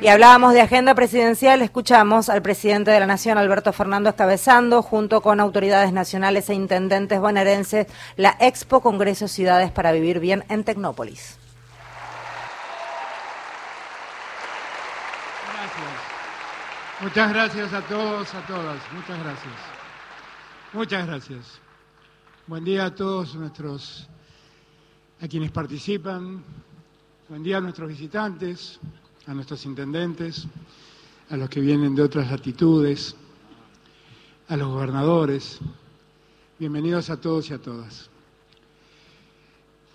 Y hablábamos de agenda presidencial, escuchamos al presidente de la Nación, Alberto Fernando, escabezando, junto con autoridades nacionales e intendentes bonaerenses, la Expo Congreso Ciudades para Vivir Bien en Tecnópolis. Gracias. Muchas gracias a todos, a todas. Muchas gracias. Muchas gracias. Buen día a todos nuestros, a quienes participan. Buen día a nuestros visitantes, a nuestros intendentes, a los que vienen de otras latitudes, a los gobernadores. Bienvenidos a todos y a todas.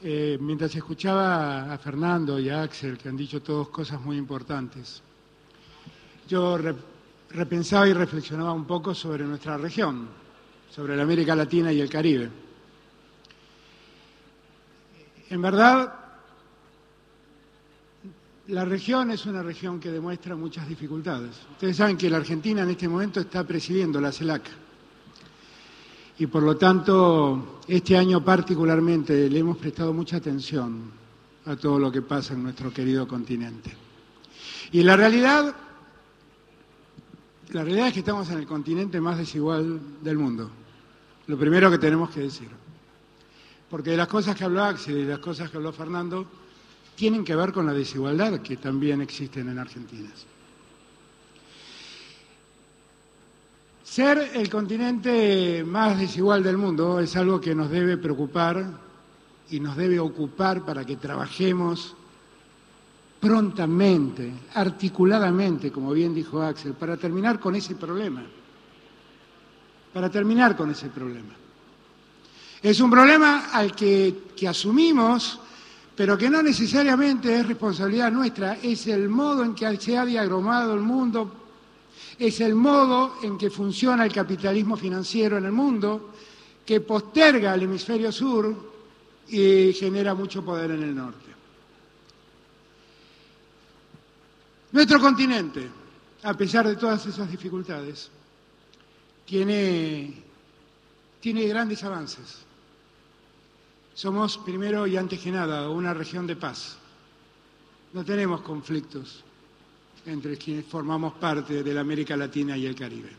Eh, mientras escuchaba a Fernando y a Axel, que han dicho todos cosas muy importantes, yo repensaba y reflexionaba un poco sobre nuestra región, sobre la América Latina y el Caribe. En verdad, la región es una región que demuestra muchas dificultades. Ustedes saben que la Argentina en este momento está presidiendo la CELAC. Y por lo tanto, este año particularmente le hemos prestado mucha atención a todo lo que pasa en nuestro querido continente. Y la realidad, la realidad es que estamos en el continente más desigual del mundo. Lo primero que tenemos que decir. Porque de las cosas que habló Axel y de las cosas que habló Fernando, tienen que ver con la desigualdad que también existen en Argentina. Ser el continente más desigual del mundo es algo que nos debe preocupar y nos debe ocupar para que trabajemos prontamente, articuladamente, como bien dijo Axel, para terminar con ese problema. Para terminar con ese problema. Es un problema al que, que asumimos pero que no necesariamente es responsabilidad nuestra, es el modo en que se ha diagramado el mundo, es el modo en que funciona el capitalismo financiero en el mundo, que posterga al hemisferio sur y genera mucho poder en el norte. Nuestro continente, a pesar de todas esas dificultades, tiene, tiene grandes avances. Somos, primero y antes que nada, una región de paz. No tenemos conflictos entre quienes formamos parte de la América Latina y el Caribe.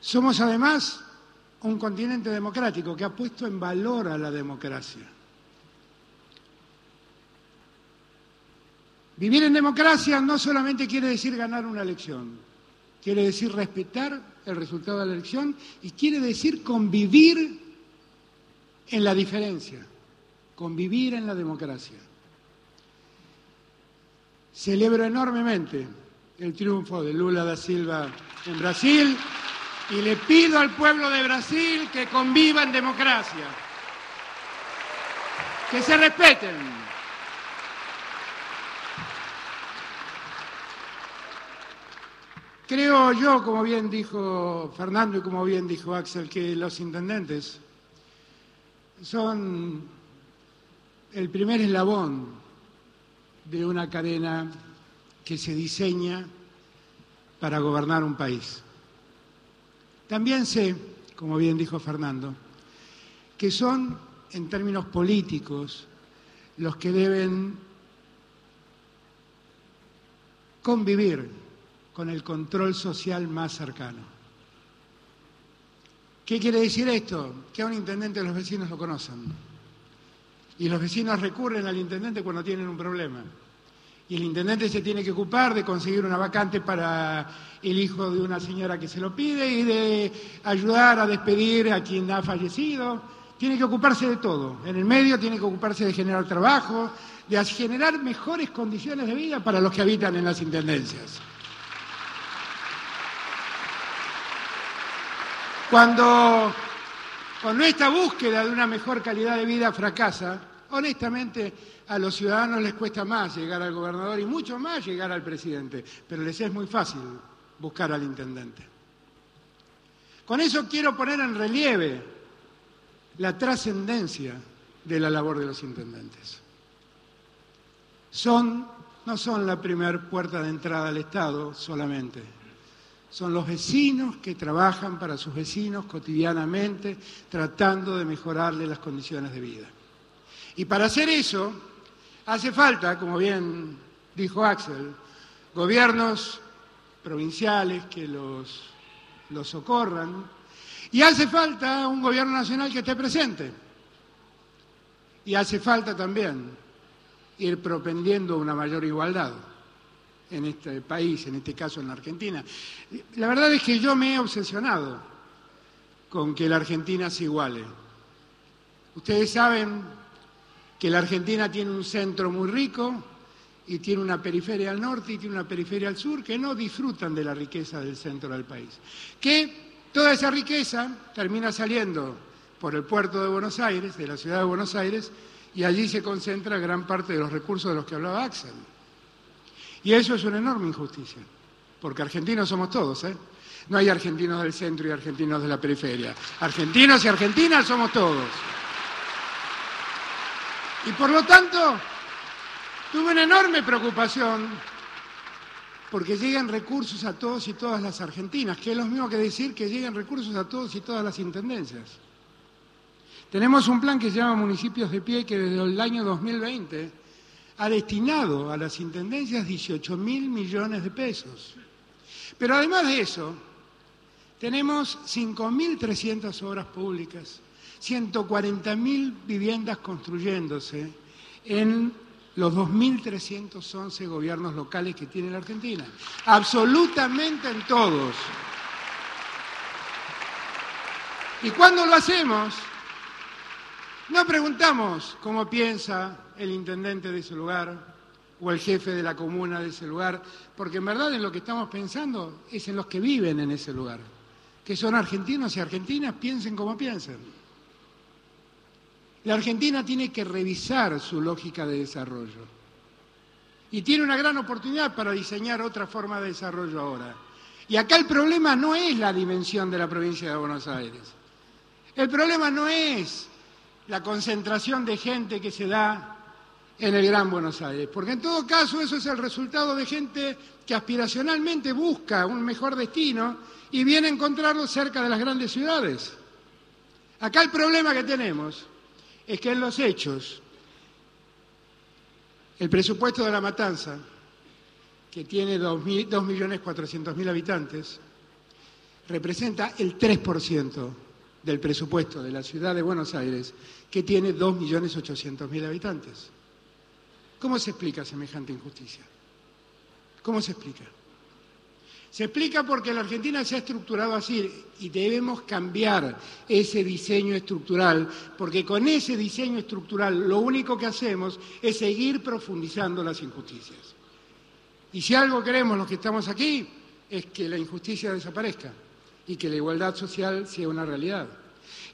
Somos además un continente democrático que ha puesto en valor a la democracia. Vivir en democracia no solamente quiere decir ganar una elección, quiere decir respetar el resultado de la elección y quiere decir convivir en la diferencia, convivir en la democracia. Celebro enormemente el triunfo de Lula da Silva en Brasil y le pido al pueblo de Brasil que conviva en democracia, que se respeten. Creo yo, como bien dijo Fernando y como bien dijo Axel, que los intendentes son el primer eslabón de una cadena que se diseña para gobernar un país. También sé, como bien dijo Fernando, que son, en términos políticos, los que deben convivir con el control social más cercano. ¿Qué quiere decir esto? Que a un intendente los vecinos lo conocen. Y los vecinos recurren al intendente cuando tienen un problema. Y el intendente se tiene que ocupar de conseguir una vacante para el hijo de una señora que se lo pide y de ayudar a despedir a quien ha fallecido. Tiene que ocuparse de todo. En el medio tiene que ocuparse de generar trabajo, de generar mejores condiciones de vida para los que habitan en las intendencias. Cuando, cuando esta búsqueda de una mejor calidad de vida fracasa, honestamente a los ciudadanos les cuesta más llegar al gobernador y mucho más llegar al presidente, pero les es muy fácil buscar al intendente. Con eso quiero poner en relieve la trascendencia de la labor de los intendentes. Son, no son la primera puerta de entrada al Estado solamente, son los vecinos que trabajan para sus vecinos cotidianamente, tratando de mejorarle las condiciones de vida. Y para hacer eso, hace falta, como bien dijo Axel, gobiernos provinciales que los, los socorran, y hace falta un gobierno nacional que esté presente. Y hace falta también ir propendiendo una mayor igualdad en este país, en este caso en la Argentina. La verdad es que yo me he obsesionado con que la Argentina se iguale. Ustedes saben que la Argentina tiene un centro muy rico y tiene una periferia al norte y tiene una periferia al sur que no disfrutan de la riqueza del centro del país. Que toda esa riqueza termina saliendo por el puerto de Buenos Aires, de la ciudad de Buenos Aires, y allí se concentra gran parte de los recursos de los que hablaba Axel. Y eso es una enorme injusticia, porque argentinos somos todos, ¿eh? No hay argentinos del centro y argentinos de la periferia. Argentinos y argentinas somos todos. Y por lo tanto, tuve una enorme preocupación porque lleguen recursos a todos y todas las argentinas, que es lo mismo que decir que lleguen recursos a todos y todas las intendencias. Tenemos un plan que se llama Municipios de Pie que desde el año 2020 ha destinado a las intendencias 18 mil millones de pesos. Pero además de eso, tenemos 5.300 obras públicas, 140.000 viviendas construyéndose en los 2.311 gobiernos locales que tiene la Argentina. Absolutamente en todos. ¿Y cuándo lo hacemos? No preguntamos cómo piensa el intendente de ese lugar o el jefe de la comuna de ese lugar, porque en verdad en lo que estamos pensando es en los que viven en ese lugar, que son argentinos y argentinas, piensen como piensen. La Argentina tiene que revisar su lógica de desarrollo y tiene una gran oportunidad para diseñar otra forma de desarrollo ahora. Y acá el problema no es la dimensión de la provincia de Buenos Aires. El problema no es la concentración de gente que se da en el Gran Buenos Aires, porque en todo caso eso es el resultado de gente que aspiracionalmente busca un mejor destino y viene a encontrarlo cerca de las grandes ciudades. Acá el problema que tenemos es que en los hechos el presupuesto de la matanza, que tiene 2.400.000 habitantes, representa el 3% del presupuesto de la ciudad de Buenos Aires, que tiene 2.800.000 habitantes. ¿Cómo se explica semejante injusticia? ¿Cómo se explica? Se explica porque la Argentina se ha estructurado así y debemos cambiar ese diseño estructural, porque con ese diseño estructural lo único que hacemos es seguir profundizando las injusticias. Y si algo queremos los que estamos aquí es que la injusticia desaparezca y que la igualdad social sea una realidad.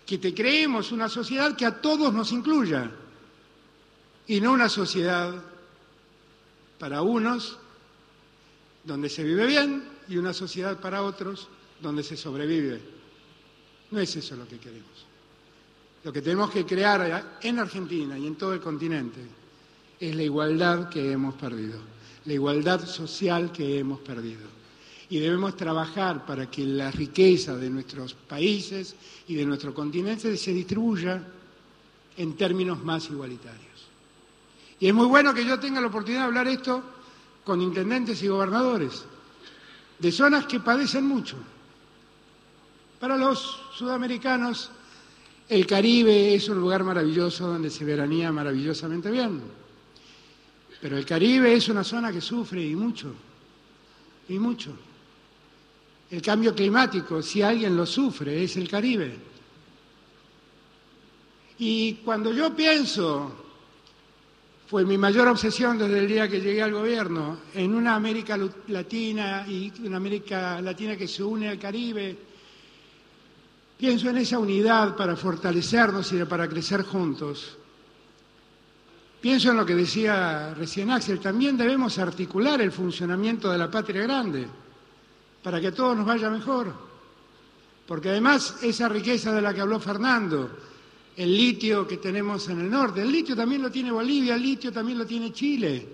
Que te creemos una sociedad que a todos nos incluya y no una sociedad para unos donde se vive bien y una sociedad para otros donde se sobrevive. No es eso lo que queremos. Lo que tenemos que crear en Argentina y en todo el continente es la igualdad que hemos perdido, la igualdad social que hemos perdido y debemos trabajar para que la riqueza de nuestros países y de nuestro continente se distribuya en términos más igualitarios. Y es muy bueno que yo tenga la oportunidad de hablar esto con intendentes y gobernadores de zonas que padecen mucho. Para los sudamericanos, el Caribe es un lugar maravilloso donde se veranía maravillosamente bien. Pero el Caribe es una zona que sufre y mucho, y mucho. El cambio climático, si alguien lo sufre, es el Caribe. Y cuando yo pienso, fue mi mayor obsesión desde el día que llegué al gobierno, en una América Latina y una América Latina que se une al Caribe, pienso en esa unidad para fortalecernos y para crecer juntos. Pienso en lo que decía recién Axel, también debemos articular el funcionamiento de la patria grande para que a todos nos vaya mejor. Porque además esa riqueza de la que habló Fernando, el litio que tenemos en el norte, el litio también lo tiene Bolivia, el litio también lo tiene Chile.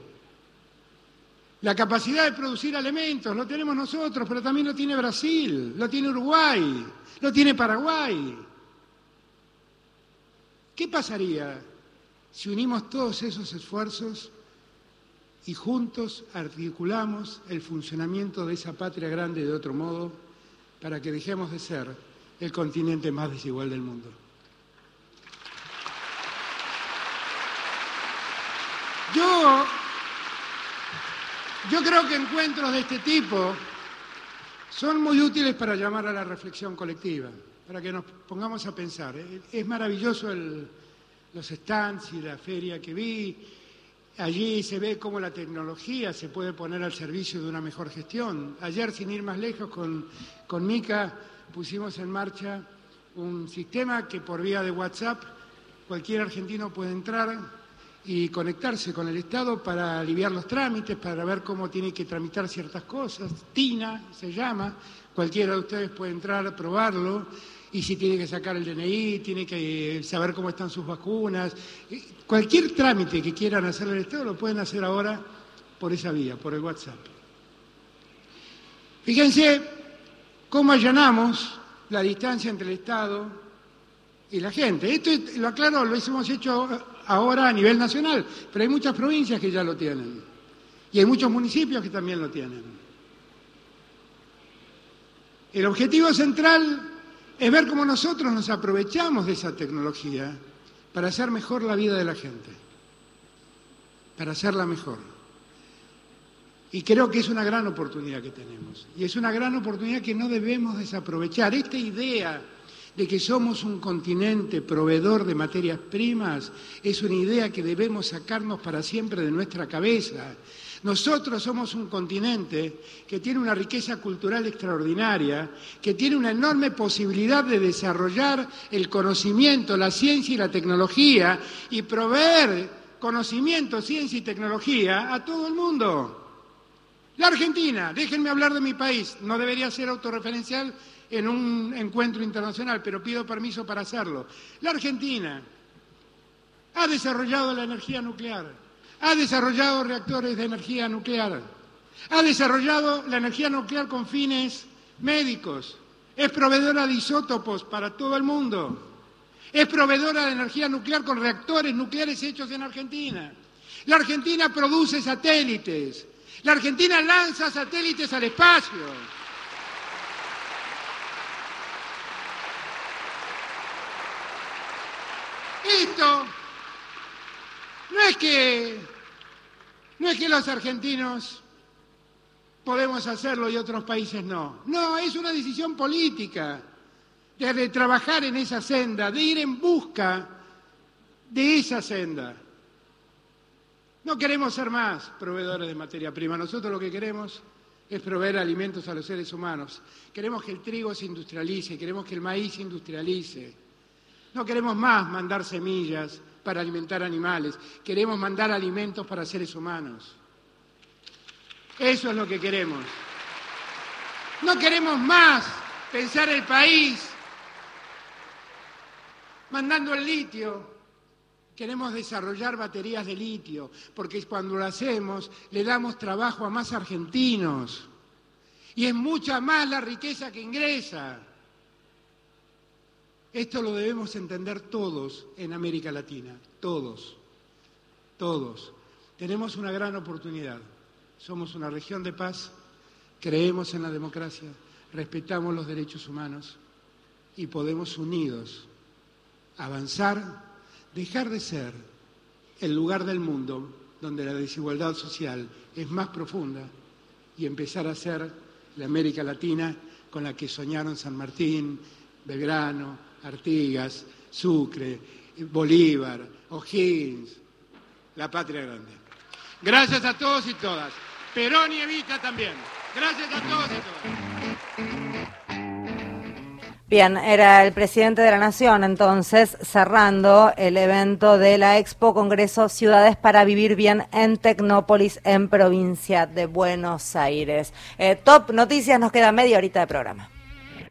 La capacidad de producir alimentos lo tenemos nosotros, pero también lo tiene Brasil, lo tiene Uruguay, lo tiene Paraguay. ¿Qué pasaría si unimos todos esos esfuerzos y juntos articulamos el funcionamiento de esa patria grande de otro modo para que dejemos de ser el continente más desigual del mundo. Yo, yo creo que encuentros de este tipo son muy útiles para llamar a la reflexión colectiva, para que nos pongamos a pensar. Es maravilloso los stands y la feria que vi. Allí se ve cómo la tecnología se puede poner al servicio de una mejor gestión. Ayer, sin ir más lejos, con, con Mica pusimos en marcha un sistema que por vía de WhatsApp cualquier argentino puede entrar y conectarse con el Estado para aliviar los trámites, para ver cómo tiene que tramitar ciertas cosas. TINA se llama, cualquiera de ustedes puede entrar a probarlo y si tiene que sacar el DNI, tiene que saber cómo están sus vacunas. Cualquier trámite que quieran hacer el Estado lo pueden hacer ahora por esa vía, por el WhatsApp. Fíjense cómo allanamos la distancia entre el Estado y la gente. Esto lo aclaro, lo hemos hecho ahora a nivel nacional, pero hay muchas provincias que ya lo tienen y hay muchos municipios que también lo tienen. El objetivo central es ver cómo nosotros nos aprovechamos de esa tecnología para hacer mejor la vida de la gente, para hacerla mejor. Y creo que es una gran oportunidad que tenemos. Y es una gran oportunidad que no debemos desaprovechar. Esta idea de que somos un continente proveedor de materias primas es una idea que debemos sacarnos para siempre de nuestra cabeza. Nosotros somos un continente que tiene una riqueza cultural extraordinaria, que tiene una enorme posibilidad de desarrollar el conocimiento, la ciencia y la tecnología y proveer conocimiento, ciencia y tecnología a todo el mundo. La Argentina, déjenme hablar de mi país, no debería ser autorreferencial en un encuentro internacional, pero pido permiso para hacerlo. La Argentina ha desarrollado la energía nuclear, ha desarrollado reactores de energía nuclear, ha desarrollado la energía nuclear con fines médicos, es proveedora de isótopos para todo el mundo, es proveedora de energía nuclear con reactores nucleares hechos en Argentina. La Argentina produce satélites, la Argentina lanza satélites al espacio. Esto no es que no es que los argentinos podemos hacerlo y otros países no. No, es una decisión política de, trabajar en esa senda, de ir en busca de esa senda. No queremos ser más proveedores de materia prima. Nosotros lo que queremos es proveer alimentos a los seres humanos. Queremos que el trigo se industrialice, queremos que el maíz se industrialice. No queremos más mandar semillas para alimentar animales, queremos mandar alimentos para seres humanos. Eso es lo que queremos. No queremos más pensar el país mandando el litio. Queremos desarrollar baterías de litio, porque cuando lo hacemos le damos trabajo a más argentinos. Y es mucha más la riqueza que ingresa. Esto lo debemos entender todos en América Latina, todos, todos. Tenemos una gran oportunidad. Somos una región de paz, creemos en la democracia, respetamos los derechos humanos y podemos unidos avanzar, dejar de ser el lugar del mundo donde la desigualdad social es más profunda y empezar a ser la América Latina con la que soñaron San Martín, Belgrano, Artigas, Sucre, Bolívar, O'Higgins, la patria grande. Gracias a todos y todas. Perón y Evita también. Gracias a todos y todas. Bien, era el presidente de la Nación entonces cerrando el evento de la Expo Congreso Ciudades para Vivir Bien en Tecnópolis, en provincia de Buenos Aires. Eh, top Noticias, nos queda media horita de programa.